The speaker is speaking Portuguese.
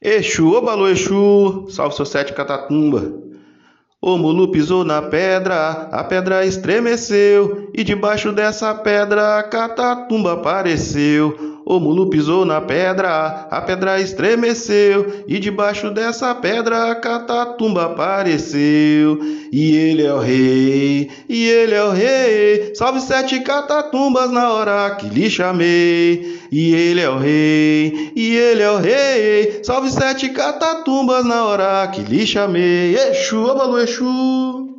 Exu, ô balu Exu, salve seu sete catatumba. O mulu pisou na pedra, a pedra estremeceu, e debaixo dessa pedra a catatumba apareceu. O mulu pisou na pedra, a pedra estremeceu, e debaixo dessa pedra a catatumba apareceu. E ele é o rei, e ele é o rei, salve sete catatumbas na hora que lhe chamei. E ele é o rei, e ele é o rei, salve sete catatumbas na hora que lhe chamei. Exu, abalu Exu.